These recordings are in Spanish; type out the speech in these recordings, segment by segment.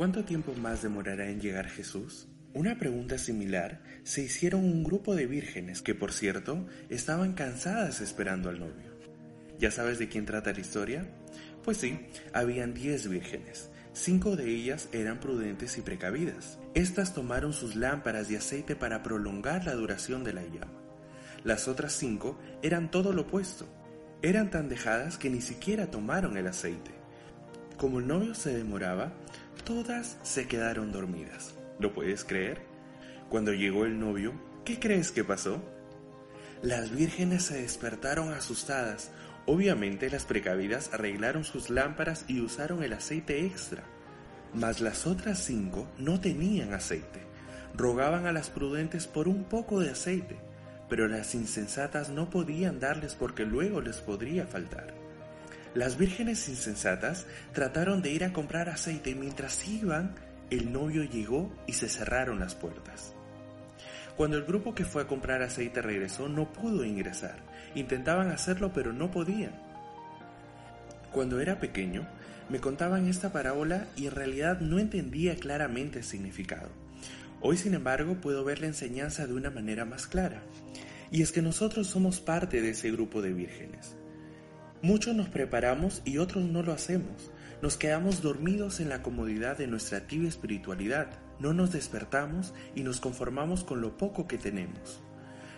¿Cuánto tiempo más demorará en llegar Jesús? Una pregunta similar se hicieron un grupo de vírgenes que, por cierto, estaban cansadas esperando al novio. ¿Ya sabes de quién trata la historia? Pues sí, habían diez vírgenes. Cinco de ellas eran prudentes y precavidas. Estas tomaron sus lámparas de aceite para prolongar la duración de la llama. Las otras cinco eran todo lo opuesto. Eran tan dejadas que ni siquiera tomaron el aceite. Como el novio se demoraba, todas se quedaron dormidas. ¿Lo puedes creer? Cuando llegó el novio, ¿qué crees que pasó? Las vírgenes se despertaron asustadas. Obviamente las precavidas arreglaron sus lámparas y usaron el aceite extra. Mas las otras cinco no tenían aceite. Rogaban a las prudentes por un poco de aceite, pero las insensatas no podían darles porque luego les podría faltar. Las vírgenes insensatas trataron de ir a comprar aceite y mientras iban, el novio llegó y se cerraron las puertas. Cuando el grupo que fue a comprar aceite regresó, no pudo ingresar. Intentaban hacerlo, pero no podían. Cuando era pequeño, me contaban esta parábola y en realidad no entendía claramente el significado. Hoy, sin embargo, puedo ver la enseñanza de una manera más clara. Y es que nosotros somos parte de ese grupo de vírgenes. Muchos nos preparamos y otros no lo hacemos. Nos quedamos dormidos en la comodidad de nuestra tibia espiritualidad. No nos despertamos y nos conformamos con lo poco que tenemos.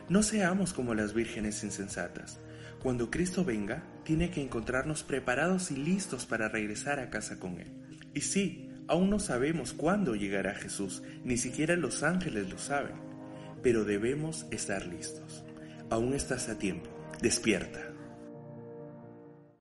No seamos como las vírgenes insensatas. Cuando Cristo venga, tiene que encontrarnos preparados y listos para regresar a casa con Él. Y sí, aún no sabemos cuándo llegará Jesús, ni siquiera los ángeles lo saben, pero debemos estar listos. Aún estás a tiempo. Despierta.